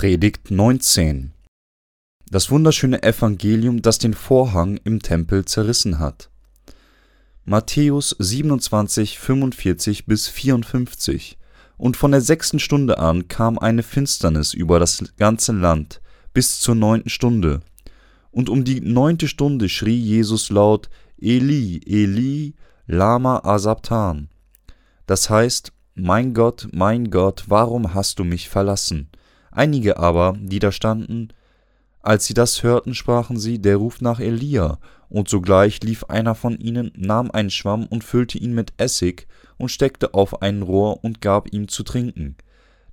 Predigt 19 Das wunderschöne Evangelium, das den Vorhang im Tempel zerrissen hat. Matthäus 27, 45 bis 54 Und von der sechsten Stunde an kam eine Finsternis über das ganze Land bis zur neunten Stunde. Und um die neunte Stunde schrie Jesus laut, Eli, Eli, lama asabtan. Das heißt, mein Gott, mein Gott, warum hast du mich verlassen? Einige aber, die da standen, als sie das hörten, sprachen sie, der ruft nach Elia. Und sogleich lief einer von ihnen, nahm einen Schwamm und füllte ihn mit Essig und steckte auf ein Rohr und gab ihm zu trinken.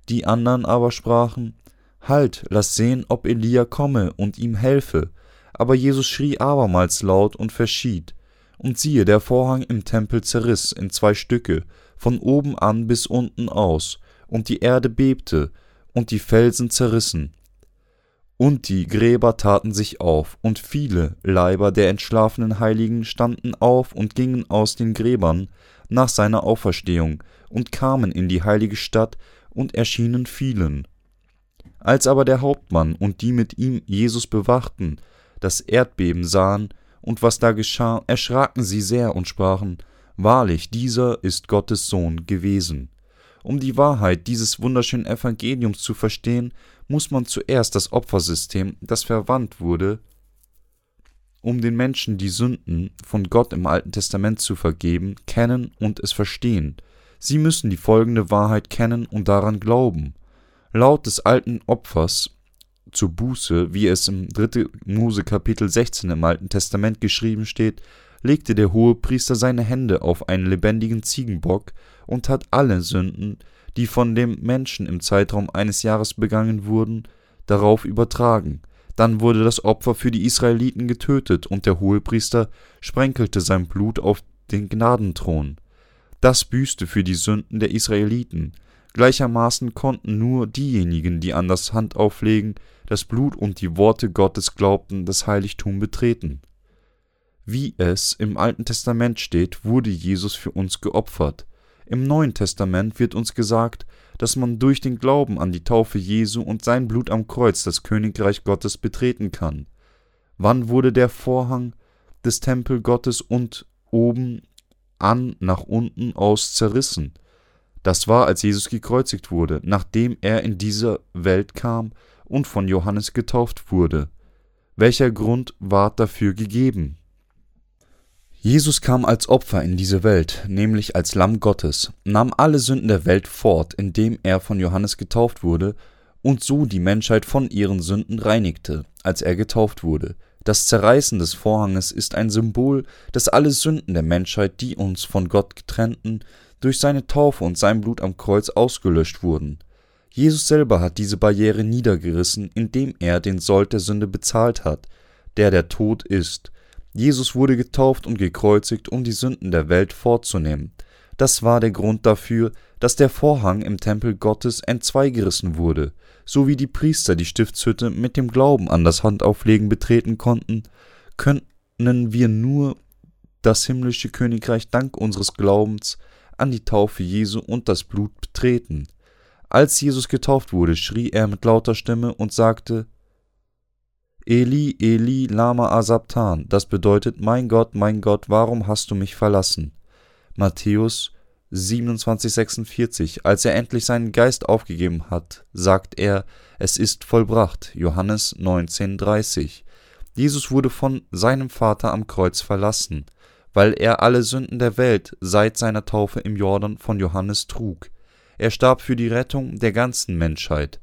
Die anderen aber sprachen, Halt, lass sehen, ob Elia komme und ihm helfe. Aber Jesus schrie abermals laut und verschied. Und siehe, der Vorhang im Tempel zerriss in zwei Stücke, von oben an bis unten aus, und die Erde bebte, und die Felsen zerrissen. Und die Gräber taten sich auf, und viele Leiber der entschlafenen Heiligen standen auf und gingen aus den Gräbern nach seiner Auferstehung und kamen in die heilige Stadt und erschienen vielen. Als aber der Hauptmann und die mit ihm Jesus bewachten, das Erdbeben sahen und was da geschah, erschraken sie sehr und sprachen, Wahrlich, dieser ist Gottes Sohn gewesen. Um die Wahrheit dieses wunderschönen Evangeliums zu verstehen, muss man zuerst das Opfersystem, das verwandt wurde, um den Menschen die Sünden von Gott im Alten Testament zu vergeben, kennen und es verstehen. Sie müssen die folgende Wahrheit kennen und daran glauben. Laut des alten Opfers zur Buße, wie es im 3. Mose Kapitel 16 im Alten Testament geschrieben steht, legte der Hohepriester seine Hände auf einen lebendigen Ziegenbock und hat alle Sünden, die von dem Menschen im Zeitraum eines Jahres begangen wurden, darauf übertragen. Dann wurde das Opfer für die Israeliten getötet und der Hohepriester sprenkelte sein Blut auf den Gnadenthron. Das büßte für die Sünden der Israeliten. Gleichermaßen konnten nur diejenigen, die an das Handauflegen, das Blut und die Worte Gottes glaubten, das Heiligtum betreten. Wie es im Alten Testament steht, wurde Jesus für uns geopfert. Im Neuen Testament wird uns gesagt, dass man durch den Glauben an die Taufe Jesu und sein Blut am Kreuz das Königreich Gottes betreten kann. Wann wurde der Vorhang des Tempel Gottes und oben an nach unten aus zerrissen? Das war, als Jesus gekreuzigt wurde, nachdem er in diese Welt kam und von Johannes getauft wurde. Welcher Grund ward dafür gegeben? Jesus kam als Opfer in diese Welt, nämlich als Lamm Gottes, nahm alle Sünden der Welt fort, indem er von Johannes getauft wurde und so die Menschheit von ihren Sünden reinigte, als er getauft wurde. Das Zerreißen des Vorhanges ist ein Symbol, dass alle Sünden der Menschheit, die uns von Gott getrennten, durch seine Taufe und sein Blut am Kreuz ausgelöscht wurden. Jesus selber hat diese Barriere niedergerissen, indem er den Sold der Sünde bezahlt hat, der der Tod ist, Jesus wurde getauft und gekreuzigt, um die Sünden der Welt fortzunehmen. Das war der Grund dafür, dass der Vorhang im Tempel Gottes entzweigerissen wurde, so wie die Priester die Stiftshütte mit dem Glauben an das Handauflegen betreten konnten, können wir nur das himmlische Königreich dank unseres Glaubens an die Taufe Jesu und das Blut betreten. Als Jesus getauft wurde, schrie er mit lauter Stimme und sagte Eli, Eli, lama asabtan, das bedeutet, mein Gott, mein Gott, warum hast du mich verlassen? Matthäus 27, 46. Als er endlich seinen Geist aufgegeben hat, sagt er, es ist vollbracht. Johannes 19, 30. Jesus wurde von seinem Vater am Kreuz verlassen, weil er alle Sünden der Welt seit seiner Taufe im Jordan von Johannes trug. Er starb für die Rettung der ganzen Menschheit.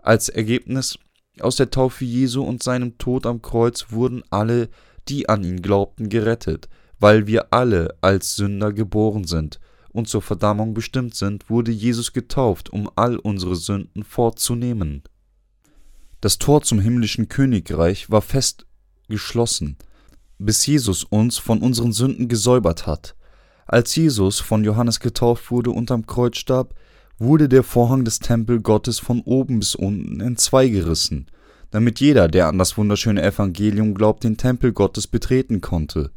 Als Ergebnis aus der Taufe Jesu und seinem Tod am Kreuz wurden alle, die an ihn glaubten, gerettet. Weil wir alle als Sünder geboren sind und zur Verdammung bestimmt sind, wurde Jesus getauft, um all unsere Sünden fortzunehmen. Das Tor zum himmlischen Königreich war fest geschlossen, bis Jesus uns von unseren Sünden gesäubert hat. Als Jesus von Johannes getauft wurde und am Kreuz starb, wurde der Vorhang des Tempel Gottes von oben bis unten entzweigerissen, damit jeder, der an das wunderschöne Evangelium glaubt, den Tempel Gottes betreten konnte.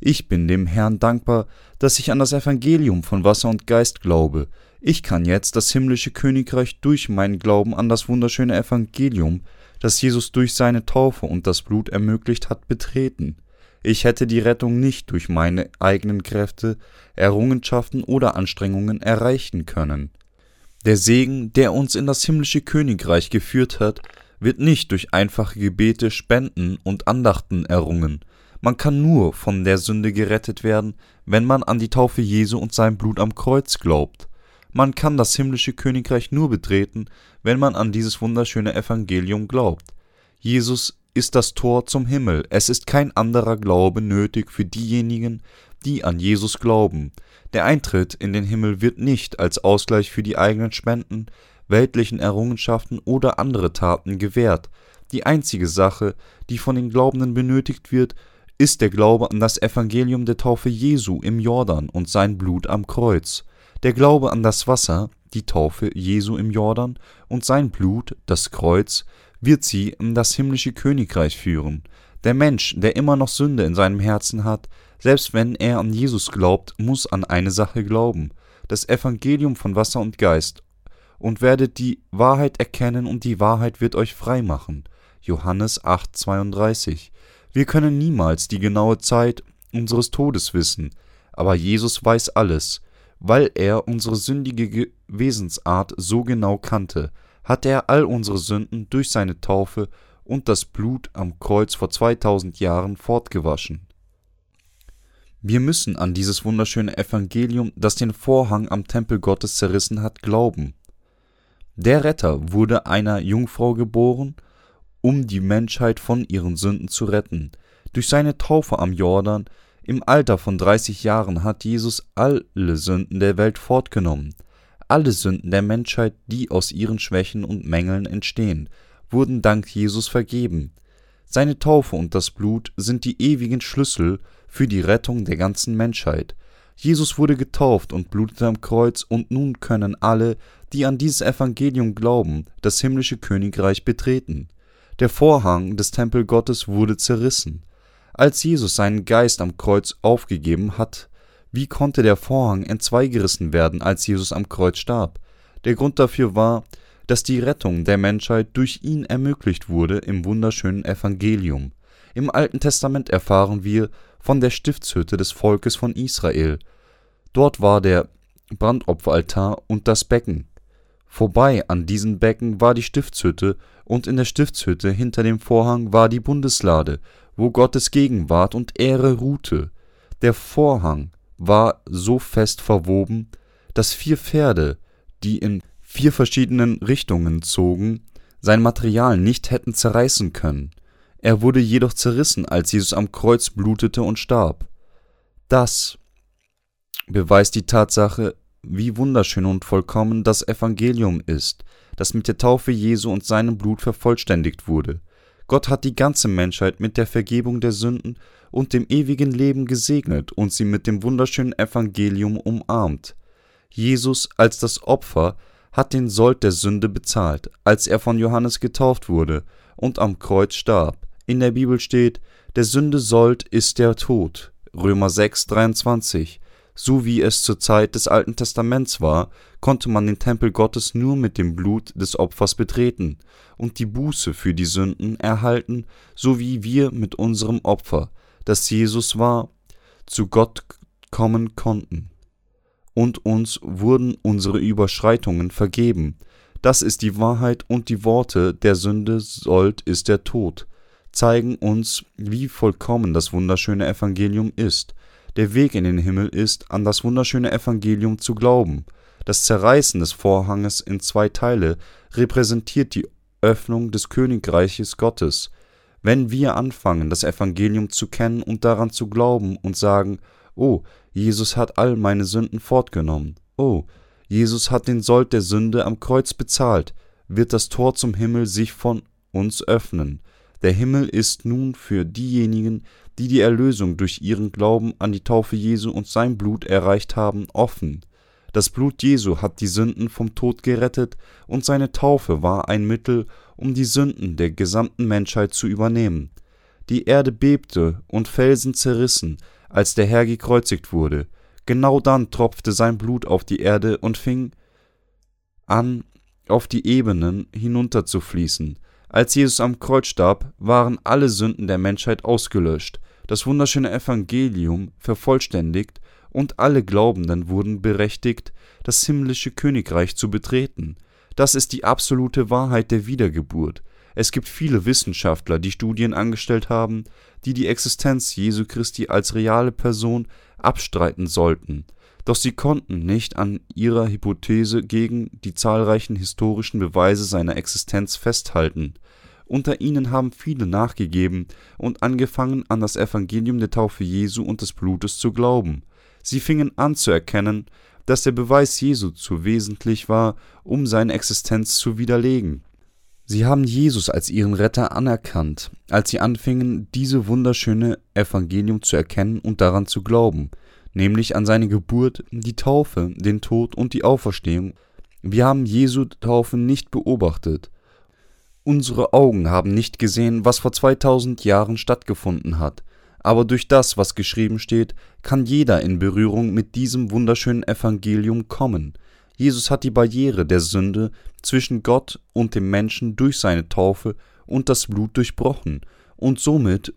Ich bin dem Herrn dankbar, dass ich an das Evangelium von Wasser und Geist glaube. Ich kann jetzt das himmlische Königreich durch meinen Glauben an das wunderschöne Evangelium, das Jesus durch seine Taufe und das Blut ermöglicht hat, betreten. Ich hätte die Rettung nicht durch meine eigenen Kräfte, Errungenschaften oder Anstrengungen erreichen können. Der Segen, der uns in das himmlische Königreich geführt hat, wird nicht durch einfache Gebete, Spenden und Andachten errungen. Man kann nur von der Sünde gerettet werden, wenn man an die Taufe Jesu und sein Blut am Kreuz glaubt. Man kann das himmlische Königreich nur betreten, wenn man an dieses wunderschöne Evangelium glaubt. Jesus ist das Tor zum Himmel. Es ist kein anderer Glaube nötig für diejenigen, die an Jesus glauben. Der Eintritt in den Himmel wird nicht als Ausgleich für die eigenen Spenden, weltlichen Errungenschaften oder andere Taten gewährt. Die einzige Sache, die von den Glaubenden benötigt wird, ist der Glaube an das Evangelium der Taufe Jesu im Jordan und sein Blut am Kreuz. Der Glaube an das Wasser, die Taufe Jesu im Jordan und sein Blut, das Kreuz, wird sie in das himmlische Königreich führen. Der Mensch, der immer noch Sünde in seinem Herzen hat, selbst wenn er an Jesus glaubt, muss an eine Sache glauben, das Evangelium von Wasser und Geist, und werdet die Wahrheit erkennen und die Wahrheit wird euch frei machen. Johannes 8,32. Wir können niemals die genaue Zeit unseres Todes wissen, aber Jesus weiß alles. Weil er unsere sündige Wesensart so genau kannte, hat er all unsere Sünden durch seine Taufe und das Blut am Kreuz vor 2000 Jahren fortgewaschen. Wir müssen an dieses wunderschöne Evangelium, das den Vorhang am Tempel Gottes zerrissen hat, glauben. Der Retter wurde einer Jungfrau geboren, um die Menschheit von ihren Sünden zu retten. Durch seine Taufe am Jordan im Alter von 30 Jahren hat Jesus alle Sünden der Welt fortgenommen. Alle Sünden der Menschheit, die aus ihren Schwächen und Mängeln entstehen, wurden dank Jesus vergeben. Seine Taufe und das Blut sind die ewigen Schlüssel für die Rettung der ganzen Menschheit. Jesus wurde getauft und blutete am Kreuz, und nun können alle, die an dieses Evangelium glauben, das himmlische Königreich betreten. Der Vorhang des Tempel Gottes wurde zerrissen. Als Jesus seinen Geist am Kreuz aufgegeben hat, wie konnte der Vorhang entzweigerissen werden, als Jesus am Kreuz starb? Der Grund dafür war, dass die Rettung der Menschheit durch ihn ermöglicht wurde im wunderschönen Evangelium. Im Alten Testament erfahren wir von der Stiftshütte des Volkes von Israel. Dort war der Brandopferaltar und das Becken. Vorbei an diesen Becken war die Stiftshütte, und in der Stiftshütte hinter dem Vorhang war die Bundeslade, wo Gottes Gegenwart und Ehre ruhte. Der Vorhang war so fest verwoben, dass vier Pferde, die in vier verschiedenen Richtungen zogen, sein Material nicht hätten zerreißen können. Er wurde jedoch zerrissen, als Jesus am Kreuz blutete und starb. Das beweist die Tatsache, wie wunderschön und vollkommen das Evangelium ist, das mit der Taufe Jesu und seinem Blut vervollständigt wurde. Gott hat die ganze Menschheit mit der Vergebung der Sünden und dem ewigen Leben gesegnet und sie mit dem wunderschönen Evangelium umarmt. Jesus als das Opfer hat den Sold der Sünde bezahlt, als er von Johannes getauft wurde und am Kreuz starb. In der Bibel steht, der Sünde Sold ist der Tod. Römer 6, 23. So wie es zur Zeit des Alten Testaments war, konnte man den Tempel Gottes nur mit dem Blut des Opfers betreten und die Buße für die Sünden erhalten, so wie wir mit unserem Opfer, das Jesus war, zu Gott kommen konnten. Und uns wurden unsere Überschreitungen vergeben. Das ist die Wahrheit und die Worte der Sünde sollt ist der Tod, zeigen uns, wie vollkommen das wunderschöne Evangelium ist der Weg in den Himmel ist, an das wunderschöne Evangelium zu glauben. Das Zerreißen des Vorhanges in zwei Teile repräsentiert die Öffnung des Königreiches Gottes. Wenn wir anfangen, das Evangelium zu kennen und daran zu glauben und sagen, oh, Jesus hat all meine Sünden fortgenommen, oh, Jesus hat den Sold der Sünde am Kreuz bezahlt, wird das Tor zum Himmel sich von uns öffnen. Der Himmel ist nun für diejenigen, die die Erlösung durch ihren Glauben an die Taufe Jesu und sein Blut erreicht haben, offen. Das Blut Jesu hat die Sünden vom Tod gerettet, und seine Taufe war ein Mittel, um die Sünden der gesamten Menschheit zu übernehmen. Die Erde bebte und Felsen zerrissen, als der Herr gekreuzigt wurde. Genau dann tropfte sein Blut auf die Erde und fing an, auf die Ebenen hinunterzufließen. Als Jesus am Kreuz starb, waren alle Sünden der Menschheit ausgelöscht, das wunderschöne Evangelium vervollständigt und alle Glaubenden wurden berechtigt, das himmlische Königreich zu betreten. Das ist die absolute Wahrheit der Wiedergeburt. Es gibt viele Wissenschaftler, die Studien angestellt haben, die die Existenz Jesu Christi als reale Person abstreiten sollten, doch sie konnten nicht an ihrer Hypothese gegen die zahlreichen historischen Beweise seiner Existenz festhalten. Unter ihnen haben viele nachgegeben und angefangen an das Evangelium der Taufe Jesu und des Blutes zu glauben. Sie fingen an zu erkennen, dass der Beweis Jesu zu wesentlich war, um seine Existenz zu widerlegen. Sie haben Jesus als ihren Retter anerkannt, als sie anfingen, diese wunderschöne Evangelium zu erkennen und daran zu glauben, nämlich an seine Geburt, die Taufe, den Tod und die Auferstehung. Wir haben Jesu Taufe nicht beobachtet. Unsere Augen haben nicht gesehen, was vor 2000 Jahren stattgefunden hat, aber durch das, was geschrieben steht, kann jeder in Berührung mit diesem wunderschönen Evangelium kommen. Jesus hat die Barriere der Sünde zwischen Gott und dem Menschen durch seine Taufe und das Blut durchbrochen, und somit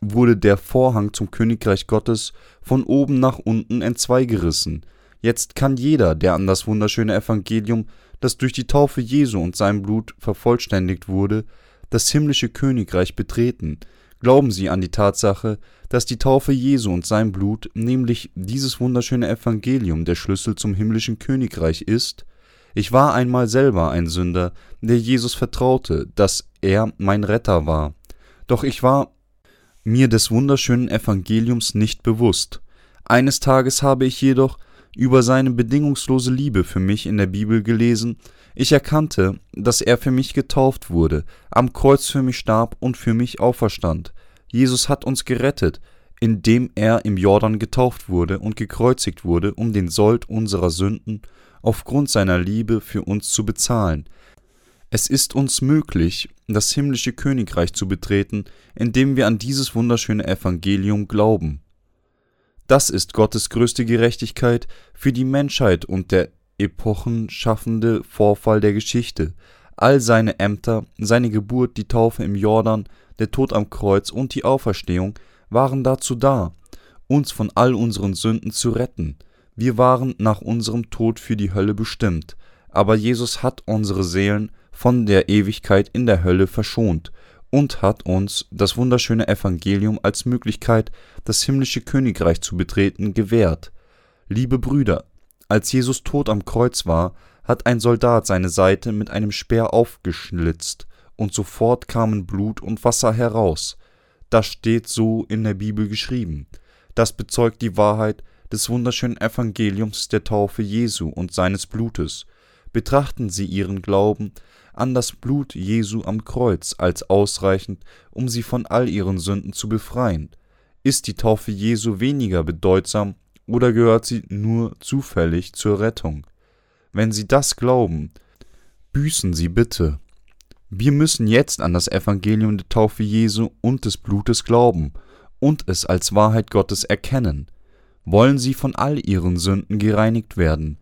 wurde der Vorhang zum Königreich Gottes von oben nach unten entzweigerissen. Jetzt kann jeder, der an das wunderschöne Evangelium, das durch die Taufe Jesu und sein Blut vervollständigt wurde, das himmlische Königreich betreten, Glauben Sie an die Tatsache, dass die Taufe Jesu und sein Blut, nämlich dieses wunderschöne Evangelium, der Schlüssel zum himmlischen Königreich ist? Ich war einmal selber ein Sünder, der Jesus vertraute, dass er mein Retter war. Doch ich war mir des wunderschönen Evangeliums nicht bewusst. Eines Tages habe ich jedoch über seine bedingungslose Liebe für mich in der Bibel gelesen ich erkannte, dass er für mich getauft wurde, am Kreuz für mich starb und für mich auferstand. Jesus hat uns gerettet, indem er im Jordan getauft wurde und gekreuzigt wurde, um den Sold unserer Sünden aufgrund seiner Liebe für uns zu bezahlen. Es ist uns möglich, das himmlische Königreich zu betreten, indem wir an dieses wunderschöne Evangelium glauben. Das ist Gottes größte Gerechtigkeit für die Menschheit und der epochenschaffende Vorfall der Geschichte. All seine Ämter, seine Geburt, die Taufe im Jordan, der Tod am Kreuz und die Auferstehung waren dazu da, uns von all unseren Sünden zu retten. Wir waren nach unserem Tod für die Hölle bestimmt, aber Jesus hat unsere Seelen von der Ewigkeit in der Hölle verschont und hat uns das wunderschöne Evangelium als Möglichkeit, das himmlische Königreich zu betreten, gewährt. Liebe Brüder, als Jesus tot am Kreuz war, hat ein Soldat seine Seite mit einem Speer aufgeschlitzt, und sofort kamen Blut und Wasser heraus. Das steht so in der Bibel geschrieben. Das bezeugt die Wahrheit des wunderschönen Evangeliums der Taufe Jesu und seines Blutes. Betrachten Sie Ihren Glauben an das Blut Jesu am Kreuz als ausreichend, um Sie von all Ihren Sünden zu befreien. Ist die Taufe Jesu weniger bedeutsam oder gehört sie nur zufällig zur Rettung? Wenn Sie das glauben, büßen Sie bitte. Wir müssen jetzt an das Evangelium der Taufe Jesu und des Blutes glauben und es als Wahrheit Gottes erkennen. Wollen Sie von all Ihren Sünden gereinigt werden?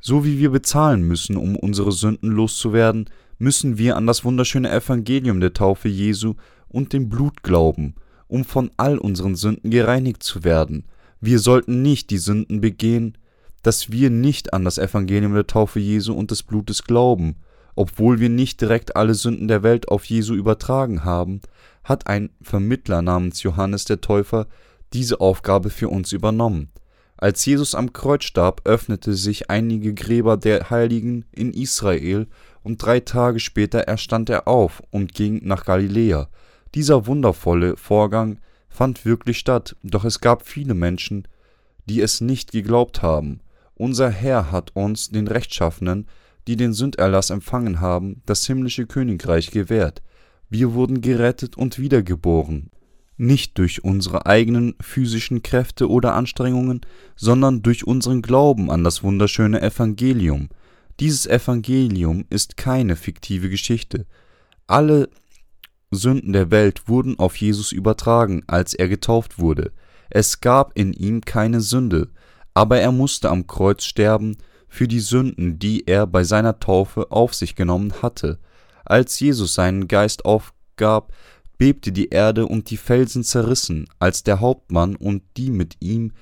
So wie wir bezahlen müssen, um unsere Sünden loszuwerden, müssen wir an das wunderschöne Evangelium der Taufe Jesu und dem Blut glauben, um von all unseren Sünden gereinigt zu werden wir sollten nicht die Sünden begehen, dass wir nicht an das Evangelium der Taufe Jesu und des Blutes glauben. Obwohl wir nicht direkt alle Sünden der Welt auf Jesu übertragen haben, hat ein Vermittler namens Johannes der Täufer diese Aufgabe für uns übernommen. Als Jesus am Kreuz starb, öffnete sich einige Gräber der Heiligen in Israel, und drei Tage später erstand er auf und ging nach Galiläa. Dieser wundervolle Vorgang fand wirklich statt, doch es gab viele Menschen, die es nicht geglaubt haben. Unser Herr hat uns, den Rechtschaffenen, die den Sünderlass empfangen haben, das himmlische Königreich gewährt. Wir wurden gerettet und wiedergeboren, nicht durch unsere eigenen physischen Kräfte oder Anstrengungen, sondern durch unseren Glauben an das wunderschöne Evangelium. Dieses Evangelium ist keine fiktive Geschichte. Alle Sünden der Welt wurden auf Jesus übertragen, als er getauft wurde. Es gab in ihm keine Sünde, aber er musste am Kreuz sterben für die Sünden, die er bei seiner Taufe auf sich genommen hatte. Als Jesus seinen Geist aufgab, bebte die Erde und die Felsen zerrissen, als der Hauptmann und die mit ihm,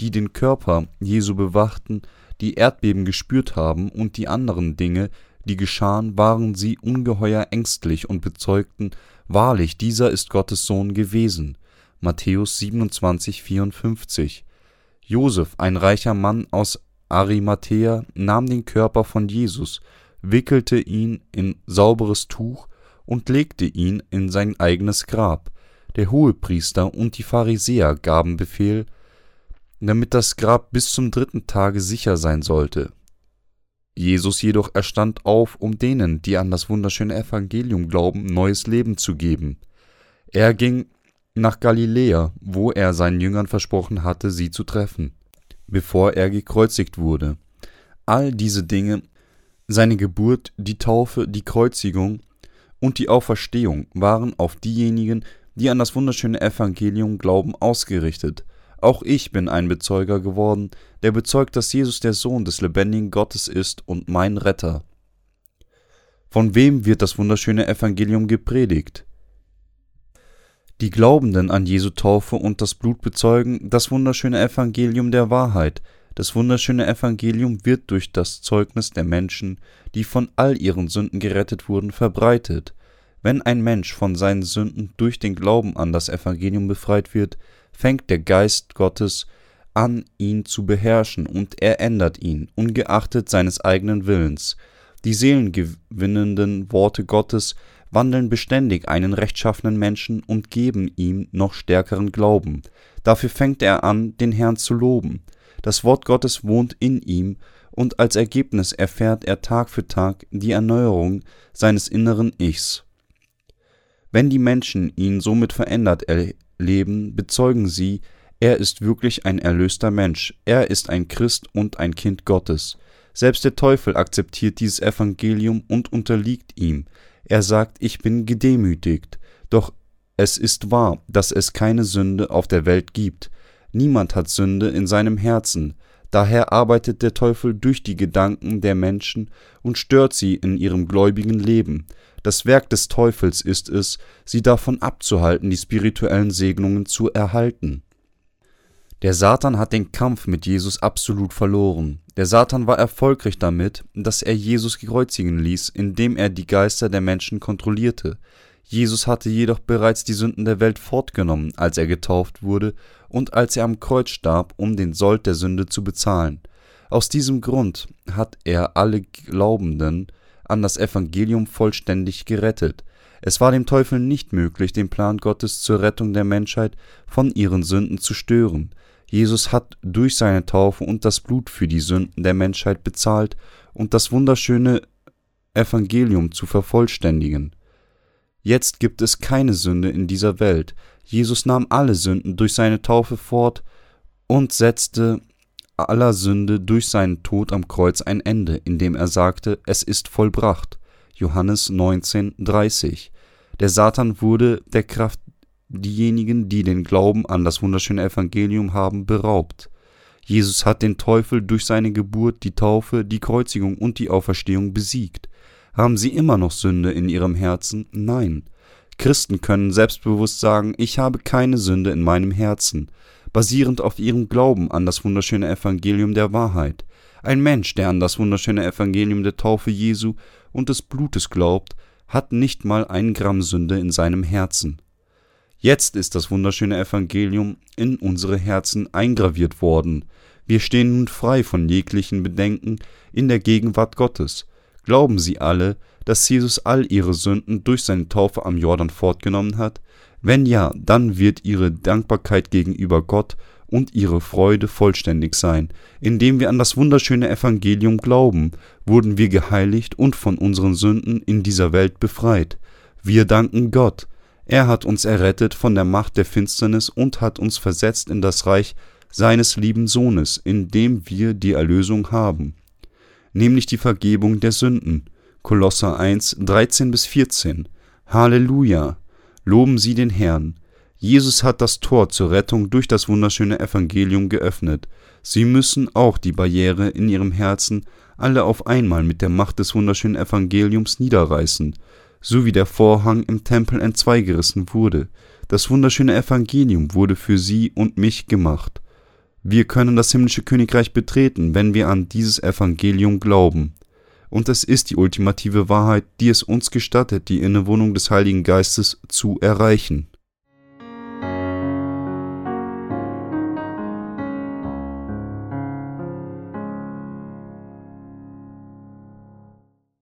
die den Körper Jesu bewachten, die Erdbeben gespürt haben und die anderen Dinge, die geschahen, waren sie ungeheuer ängstlich und bezeugten, wahrlich, dieser ist Gottes Sohn gewesen. Matthäus 27, 54. Josef, ein reicher Mann aus Arimathea, nahm den Körper von Jesus, wickelte ihn in sauberes Tuch und legte ihn in sein eigenes Grab. Der Hohepriester und die Pharisäer gaben Befehl, damit das Grab bis zum dritten Tage sicher sein sollte. Jesus jedoch erstand auf, um denen, die an das wunderschöne Evangelium glauben, neues Leben zu geben. Er ging nach Galiläa, wo er seinen Jüngern versprochen hatte, sie zu treffen, bevor er gekreuzigt wurde. All diese Dinge, seine Geburt, die Taufe, die Kreuzigung und die Auferstehung waren auf diejenigen, die an das wunderschöne Evangelium glauben, ausgerichtet. Auch ich bin ein Bezeuger geworden, der bezeugt, dass Jesus der Sohn des lebendigen Gottes ist und mein Retter. Von wem wird das wunderschöne Evangelium gepredigt? Die Glaubenden an Jesu Taufe und das Blut bezeugen das wunderschöne Evangelium der Wahrheit. Das wunderschöne Evangelium wird durch das Zeugnis der Menschen, die von all ihren Sünden gerettet wurden, verbreitet. Wenn ein Mensch von seinen Sünden durch den Glauben an das Evangelium befreit wird, fängt der Geist Gottes an, ihn zu beherrschen, und er ändert ihn, ungeachtet seines eigenen Willens. Die seelengewinnenden Worte Gottes wandeln beständig einen rechtschaffenen Menschen und geben ihm noch stärkeren Glauben. Dafür fängt er an, den Herrn zu loben. Das Wort Gottes wohnt in ihm, und als Ergebnis erfährt er Tag für Tag die Erneuerung seines inneren Ichs. Wenn die Menschen ihn somit verändert erleben, bezeugen sie, er ist wirklich ein erlöster Mensch, er ist ein Christ und ein Kind Gottes. Selbst der Teufel akzeptiert dieses Evangelium und unterliegt ihm, er sagt, ich bin gedemütigt, doch es ist wahr, dass es keine Sünde auf der Welt gibt. Niemand hat Sünde in seinem Herzen. Daher arbeitet der Teufel durch die Gedanken der Menschen und stört sie in ihrem gläubigen Leben. Das Werk des Teufels ist es, sie davon abzuhalten, die spirituellen Segnungen zu erhalten. Der Satan hat den Kampf mit Jesus absolut verloren. Der Satan war erfolgreich damit, dass er Jesus kreuzigen ließ, indem er die Geister der Menschen kontrollierte. Jesus hatte jedoch bereits die Sünden der Welt fortgenommen, als er getauft wurde und als er am Kreuz starb, um den Sold der Sünde zu bezahlen. Aus diesem Grund hat er alle Glaubenden an das Evangelium vollständig gerettet. Es war dem Teufel nicht möglich, den Plan Gottes zur Rettung der Menschheit von ihren Sünden zu stören. Jesus hat durch seine Taufe und das Blut für die Sünden der Menschheit bezahlt und das wunderschöne Evangelium zu vervollständigen. Jetzt gibt es keine Sünde in dieser Welt. Jesus nahm alle Sünden durch seine Taufe fort und setzte aller Sünde durch seinen Tod am Kreuz ein Ende, indem er sagte, es ist vollbracht. Johannes 19, 30. Der Satan wurde der Kraft diejenigen, die den Glauben an das wunderschöne Evangelium haben, beraubt. Jesus hat den Teufel durch seine Geburt, die Taufe, die Kreuzigung und die Auferstehung besiegt. Haben sie immer noch Sünde in ihrem Herzen? Nein. Christen können selbstbewusst sagen, ich habe keine Sünde in meinem Herzen, basierend auf ihrem Glauben an das wunderschöne Evangelium der Wahrheit. Ein Mensch, der an das wunderschöne Evangelium der Taufe Jesu und des Blutes glaubt, hat nicht mal ein Gramm Sünde in seinem Herzen. Jetzt ist das wunderschöne Evangelium in unsere Herzen eingraviert worden. Wir stehen nun frei von jeglichen Bedenken in der Gegenwart Gottes. Glauben Sie alle, dass Jesus all Ihre Sünden durch seine Taufe am Jordan fortgenommen hat? Wenn ja, dann wird Ihre Dankbarkeit gegenüber Gott und Ihre Freude vollständig sein. Indem wir an das wunderschöne Evangelium glauben, wurden wir geheiligt und von unseren Sünden in dieser Welt befreit. Wir danken Gott. Er hat uns errettet von der Macht der Finsternis und hat uns versetzt in das Reich seines lieben Sohnes, in dem wir die Erlösung haben, nämlich die Vergebung der Sünden. Kolosser 1, 13 bis 14. Halleluja! Loben Sie den Herrn. Jesus hat das Tor zur Rettung durch das wunderschöne Evangelium geöffnet. Sie müssen auch die Barriere in ihrem Herzen alle auf einmal mit der Macht des wunderschönen Evangeliums niederreißen, so wie der Vorhang im Tempel entzweigerissen wurde. Das wunderschöne Evangelium wurde für sie und mich gemacht. Wir können das himmlische Königreich betreten, wenn wir an dieses Evangelium glauben. Und es ist die ultimative Wahrheit, die es uns gestattet, die Innewohnung des Heiligen Geistes zu erreichen.